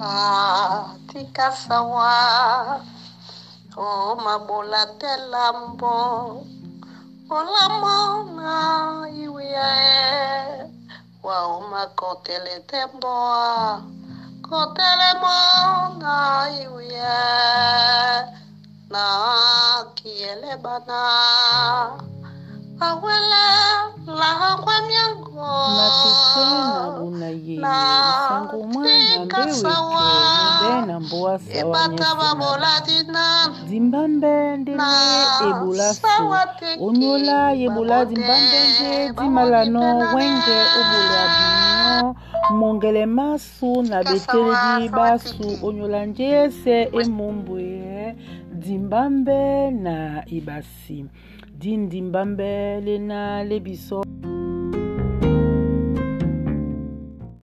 matika sawa o mabola te lambo olamona iwia e ma kotele te mboa kotele mona iwia na kiele bana awe sangoumwana mbeweke mbe na mbwa sawa nyesinaa dimba mbendele ebola so onyola yebola dimba mbenge dimalano wenge obola bino mongele masu na beteleli basu onyola ndiese emombwe dimba mbe na ebasi dindimba mbele na lebiso